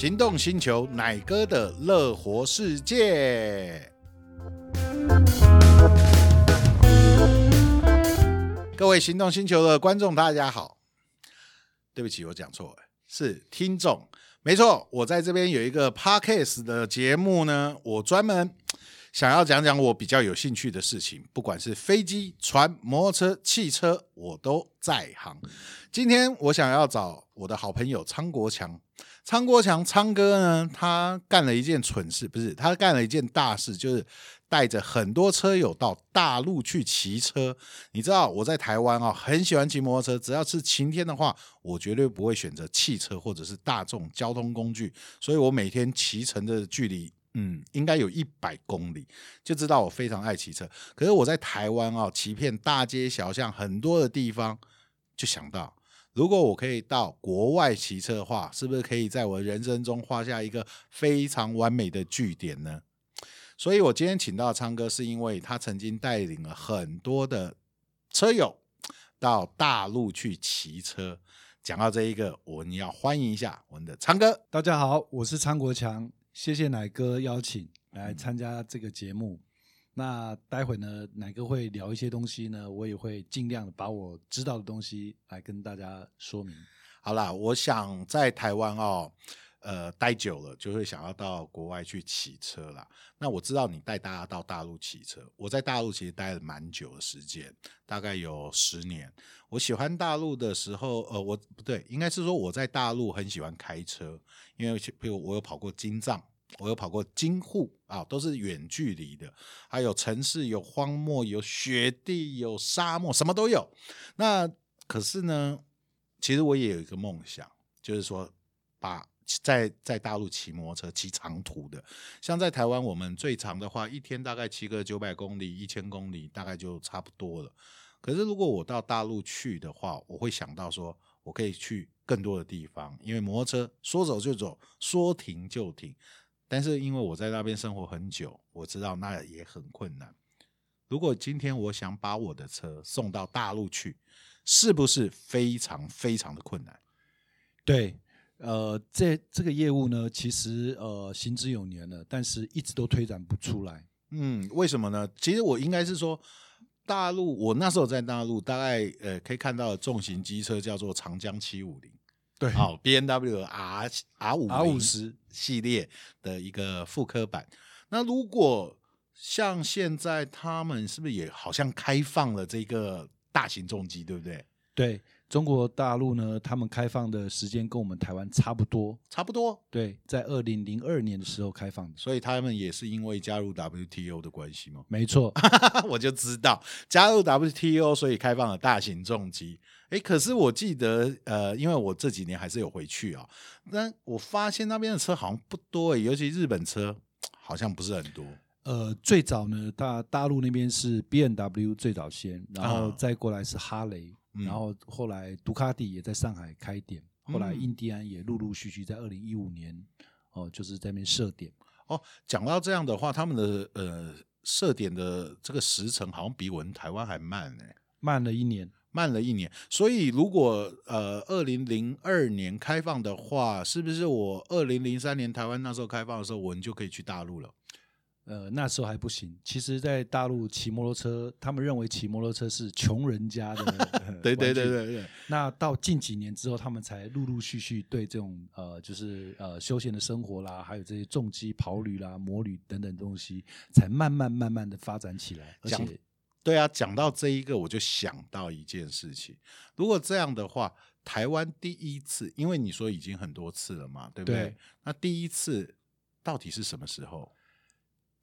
行动星球奶哥的乐活世界。各位行动星球的观众，大家好。对不起，我讲错了，是听众。没错，我在这边有一个 podcast 的节目呢，我专门想要讲讲我比较有兴趣的事情，不管是飞机、船、摩托车、汽车，我都在行。今天我想要找我的好朋友昌国强。昌国强，昌哥呢，他干了一件蠢事，不是，他干了一件大事，就是带着很多车友到大陆去骑车。你知道我在台湾啊，很喜欢骑摩托车，只要是晴天的话，我绝对不会选择汽车或者是大众交通工具。所以我每天骑乘的距离，嗯，应该有一百公里，就知道我非常爱骑车。可是我在台湾啊，骑遍大街小巷很多的地方，就想到。如果我可以到国外骑车的话，是不是可以在我人生中画下一个非常完美的句点呢？所以，我今天请到昌哥，是因为他曾经带领了很多的车友到大陆去骑车。讲到这一个，我们要欢迎一下我们的昌哥。大家好，我是昌国强，谢谢奶哥邀请来参加这个节目。那待会呢，奶哥会聊一些东西呢，我也会尽量把我知道的东西来跟大家说明。好啦，我想在台湾哦，呃，待久了就会想要到国外去骑车啦。那我知道你带大家到大陆骑车，我在大陆其实待了蛮久的时间，大概有十年。我喜欢大陆的时候，呃，我不对，应该是说我在大陆很喜欢开车，因为比如我有跑过京藏。我有跑过京沪啊，都是远距离的，还有城市，有荒漠，有雪地，有沙漠，什么都有。那可是呢，其实我也有一个梦想，就是说把在在大陆骑摩托车骑长途的，像在台湾，我们最长的话，一天大概骑个九百公里、一千公里，大概就差不多了。可是如果我到大陆去的话，我会想到说我可以去更多的地方，因为摩托车说走就走，说停就停。但是因为我在那边生活很久，我知道那也很困难。如果今天我想把我的车送到大陆去，是不是非常非常的困难？对，呃，这这个业务呢，其实呃行之有年了，但是一直都推展不出来。嗯，为什么呢？其实我应该是说，大陆我那时候在大陆，大概呃可以看到的重型机车叫做长江七五零。对，好，B N W R R 五 R 五十系列的一个复刻版。那如果像现在他们是不是也好像开放了这个大型重机，对不对？对。中国大陆呢，他们开放的时间跟我们台湾差不多，差不多。对，在二零零二年的时候开放的，所以他们也是因为加入 WTO 的关系吗？没错，我就知道加入 WTO，所以开放了大型重机。哎，可是我记得，呃，因为我这几年还是有回去啊，但我发现那边的车好像不多，尤其日本车好像不是很多。呃，最早呢，大大陆那边是 BMW 最早先，然后再过来是哈雷。然后后来杜卡迪也在上海开店，后来印第安也陆陆续续在二零一五年哦，就是在那边设点。哦，讲到这样的话，他们的呃设点的这个时程好像比我们台湾还慢呢，慢了一年，慢了一年。所以如果呃二零零二年开放的话，是不是我二零零三年台湾那时候开放的时候，我们就可以去大陆了？呃，那时候还不行。其实，在大陆骑摩托车，他们认为骑摩托车是穷人家的。对对对对对。那到近几年之后，他们才陆陆续续对这种呃，就是呃休闲的生活啦，还有这些重机跑旅啦、摩旅等等东西，才慢慢慢慢的发展起来。而且，对啊，讲到这一个，我就想到一件事情。如果这样的话，台湾第一次，因为你说已经很多次了嘛，对不对？对。那第一次到底是什么时候？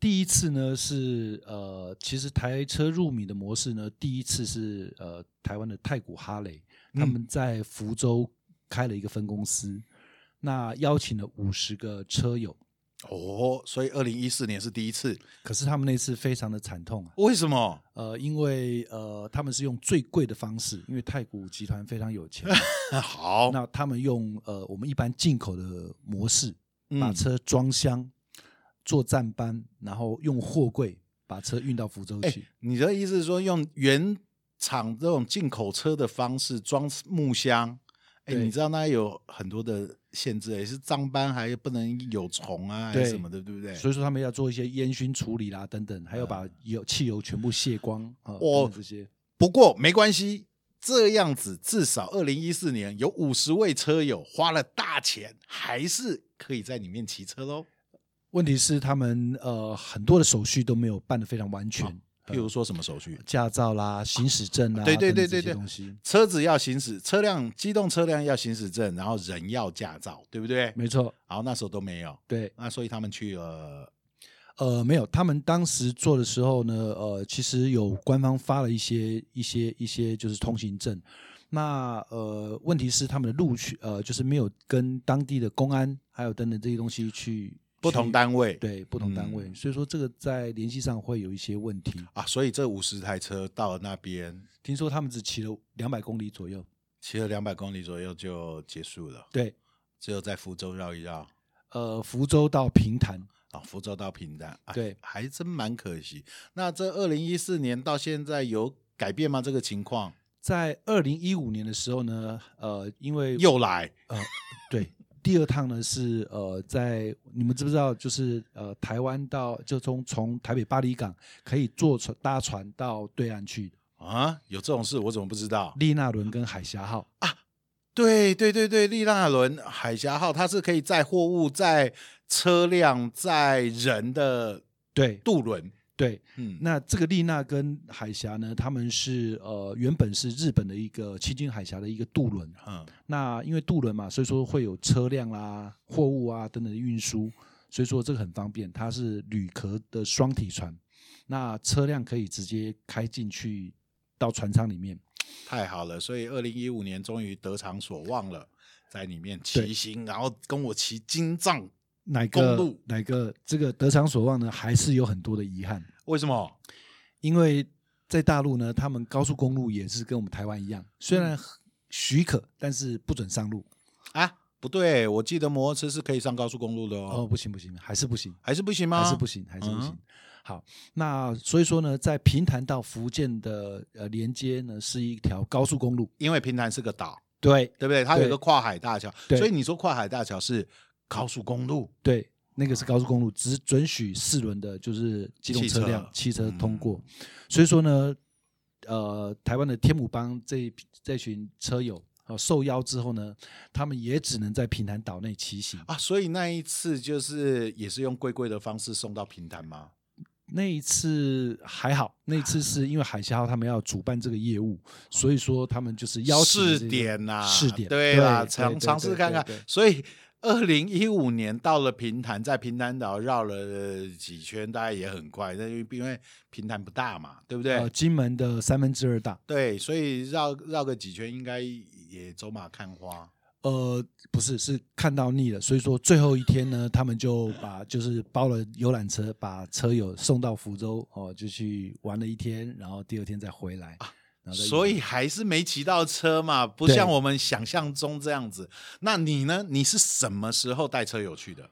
第一次呢是呃，其实台车入米的模式呢，第一次是呃台湾的太古哈雷，他们在福州开了一个分公司，嗯、那邀请了五十个车友。哦，所以二零一四年是第一次，可是他们那次非常的惨痛啊。为什么？呃，因为呃他们是用最贵的方式，因为太古集团非常有钱。好，那他们用呃我们一般进口的模式，把车装箱。嗯做站班，然后用货柜把车运到福州去。欸，你的意思是说，用原厂这种进口车的方式装木箱？哎，你知道那有很多的限制，也是帐班还不能有虫啊，还是什么的，对不对？所以说他们要做一些烟熏处理啦，等等，还要把油汽油全部卸光啊。哦，这些不过没关系，这样子至少二零一四年有五十位车友花了大钱，还是可以在里面骑车喽。问题是他们呃很多的手续都没有办得非常完全。哦譬如说什么手续，驾照啦、行驶证啊，对对对对对，东西，车子要行驶，车辆机动车辆要行驶证，然后人要驾照，对不对？没错。然后那时候都没有，对。那所以他们去了，呃，没有。他们当时做的时候呢，呃，其实有官方发了一些一些一些就是通行证。那呃，问题是他们的录取呃，就是没有跟当地的公安还有等等这些东西去。不同单位对不同单位，嗯，所以说这个在联系上会有一些问题啊。所以这五十台车到了那边，听说他们只骑了两百公里左右，骑了两百公里左右就结束了。对，只有在福州绕一绕。呃，福州到平潭啊，福州到平潭，啊，对，还真蛮可惜。那这二零一四年到现在有改变吗？这个情况？在二零一五年的时候呢，呃，因为又来，呃，对。第二趟呢是呃，在你们知不知道？就是呃，台湾到就从从台北巴黎港可以坐船搭船到对岸去啊？有这种事？我怎么不知道？丽娜伦跟海峡号啊？对对对对，丽娜伦、海峡号，它是可以载货物、载车辆、载人的对渡轮。对，嗯，那这个丽娜跟海峡呢，他们是呃原本是日本的一个旗津海峡的一个渡轮，嗯，那因为渡轮嘛，所以说会有车辆啦、货物啊等等的运输，所以说这个很方便，它是铝壳的双体船，那车辆可以直接开进去到船舱里面，太好了，所以二零一五年终于得偿所望了，在里面骑行，然后跟我骑金藏。哪个哪个这个得偿所望呢？还是有很多的遗憾。为什么？因为在大陆呢，他们高速公路也是跟我们台湾一样，虽然许可，但是不准上路啊。不对，我记得摩托车是可以上高速公路的哦。哦，不行不行，还是不行，还是不行吗？还是不行，还是不行。嗯、好，那所以说呢，在平潭到福建的呃连接呢，是一条高速公路，因为平潭是个岛，对对不对？它有一个跨海大桥，所以你说跨海大桥是。高速公路对，那个是高速公路，只准许四轮的，就是机动车辆、汽车，通过。嗯。所以说呢，呃，台湾的天母帮这这群车友啊受邀之后呢，他们也只能在平潭岛内骑行啊。所以那一次就是也是用龟龟的方式送到平潭吗？那一次还好，那一次是因为海峡号他们要主办这个业务，所以说他们就是邀请试点呐，试点对啦，尝尝试看看，所以。二零一五年到了平潭，在平潭岛绕了几圈，大概也很快。那因为因为平潭不大嘛，对不对？呃，金门的三分之二大。对，所以绕绕个几圈，应该也走马看花。呃，不是，是看到腻了。所以说最后一天呢，他们就把就是包了游览车，把车友送到福州哦，就去玩了一天，然后第二天再回来。啊所以还是没骑到车嘛，不像我们想象中这样子。那你呢？你是什么时候带车友去的？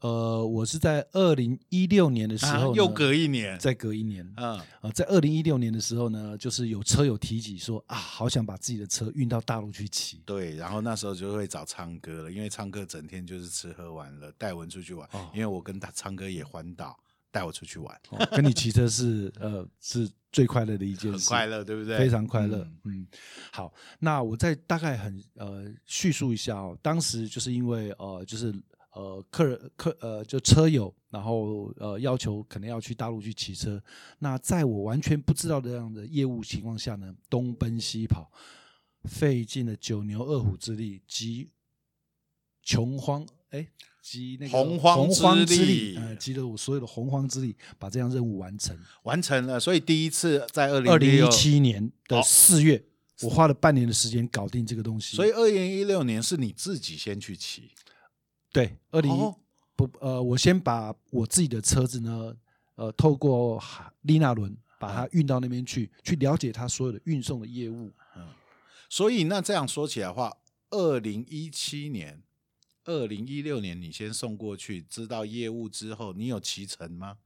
呃，我是在二零一六年的时候，又隔一年，再隔一年。嗯，呃，在二零一六年的时候呢，就是有车友提起说啊，好想把自己的车运到大陆去骑。对，然后那时候就会找昌哥了，因为昌哥整天就是吃喝玩乐，带我们出去玩。哦，因为我跟他昌哥也环岛。带我出去玩，哦、跟你骑车是呃 是最快乐的一件事，很快乐，对不对？非常快乐。嗯，嗯，好，那我再大概很呃叙述一下哦，当时就是因为呃就是呃客人客呃就车友，然后呃要求可能要去大陆去骑车，那在我完全不知道这样的业务情况下呢，东奔西跑，费尽了九牛二虎之力，急穷荒哎。集那个洪荒之力，呃，集了我所有的洪荒之力，把这项任务完成，完成了。所以第一次在二零二零一七年的四月，我花了半年的时间搞定这个东西。所以二零一六年是你自己先去骑，对，二零一不呃，我先把我自己的车子呢，呃，透过丽娜轮把它运到那边去，去了解它所有的运送的业务。嗯，所以那这样说起来的话，二零一七年。二零一六年，你先送过去，知道业务之后，你有骑乘吗？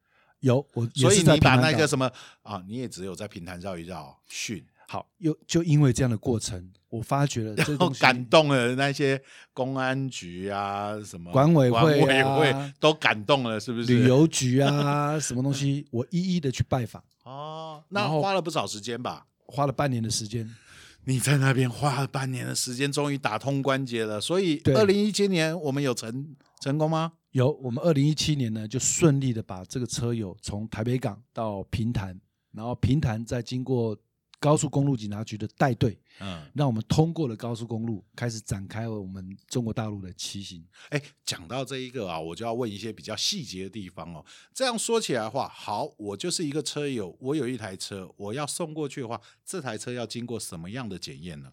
有，我所以你把那个什么啊，你也只有在平潭绕一绕训好，又就因为这样的过程，我发觉了这东西感动了那些公安局啊，什么管委会、啊、委会都感动了，是不是？旅游局啊，什么东西，我一一的去拜访。哦，那花了不少时间吧？花了半年的时间。你在那边花了半年的时间，终于打通关节了。所以，二零一七年我们有成成功吗？有，我们二零一七年呢就顺利的把这个车友从台北港到平潭，然后平潭再经过。高速公路警察局的带队，嗯，让我们通过了高速公路，开始展开了我们中国大陆的骑行。哎，讲到这一个啊，我就要问一些比较细节的地方哦。这样说起来的话，好，我就是一个车友，我有一台车，我要送过去的话，这台车要经过什么样的检验呢？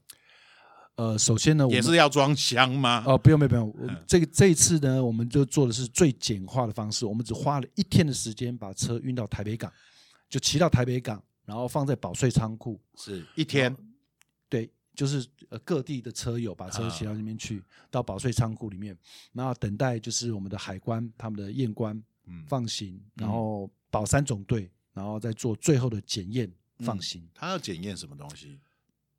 呃，首先呢，也是要装箱吗？哦，不用，不用，不用。嗯、这个这一次呢，我们就做的是最简化的方式，我们只花了一天的时间把车运到台北港，就骑到台北港。然后放在保税仓库，是一天，对，就是呃各地的车友把车骑到那边去，啊、到保税仓库里面，然后等待就是我们的海关他们的验关，嗯，放行，然后保三总队，然后再做最后的检验放行。嗯、他要检验什么东西？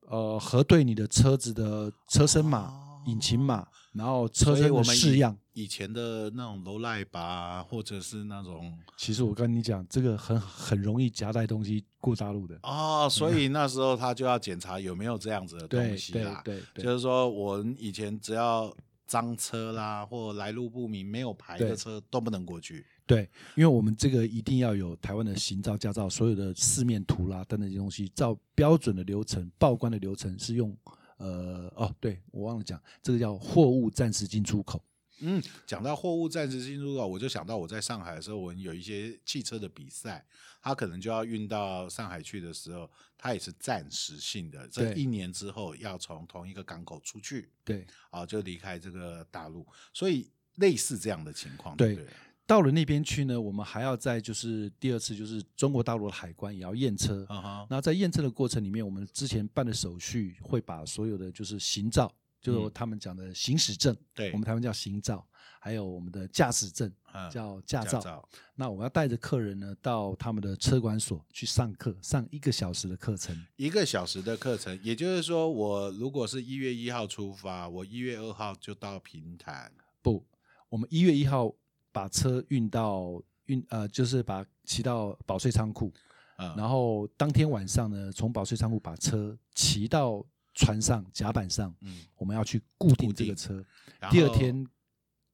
呃，核对你的车子的车身码。哦引擎码，然后车身的式样，以前的那种楼赖吧，或者是那种，其实我跟你讲，这个很很容易夹带东西过大陆的哦，所以那时候他就要检查有没有这样子的东西啦。对，对，对，就是说我以前只要脏车啦，或来路不明、没有牌的车都不能过去。对，因为我们这个一定要有台湾的行照驾照，所有的四面图啦等等这些东西，照标准的流程报关的流程是用。呃哦，对我忘了讲，这个叫货物暂时进出口。嗯，讲到货物暂时进入到，我就想到我在上海的时候，我们有一些汽车的比赛，它可能就要运到上海去的时候，它也是暂时性的，这一年之后要从同一个港口出去，对，啊，就离开这个大陆，所以类似这样的情况，对。对到了那边去呢，我们还要再就是第二次，就是中国大陆的海关也要验车。Uh huh. 那在验车的过程里面，我们之前办的手续会把所有的就是行照，就他们讲的行驶证，对、嗯，我们台湾叫行照，还有我们的驾驶证、uh, 叫驾照。那我要带着客人呢到他们的车管所去上课，上一个小时的课程。一个小时的课程，也就是说，我如果是一月一号出发，我一月二号就到平潭。不，我们一月一号。把车运到运呃，就是把骑到保税仓库，嗯、然后当天晚上呢，从保税仓库把车骑到船上甲板上，嗯，我们要去固定这个车，第二天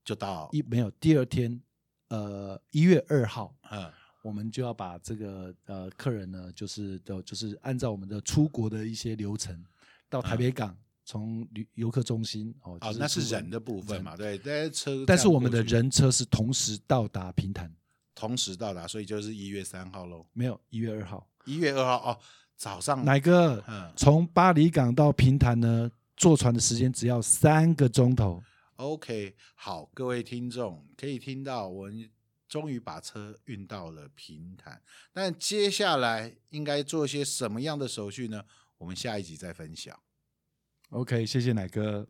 就到。一没有，第二天呃一月二号，嗯，我们就要把这个呃客人呢，就是的，就是按照我们的出国的一些流程到台北港。嗯从旅游客中心哦，哦，那是人的部分嘛，对，但是车，但是我们的人车是同时到达平潭，同时到达，所以就是一月三号喽。没有，一月二号，一月二号哦，早上奶哥？嗯，从巴黎港到平潭呢，坐船的时间只要三个钟头。OK，好，各位听众可以听到，我们终于把车运到了平潭，但接下来应该做些什么样的手续呢？我们下一集再分享。OK，谢谢奶哥。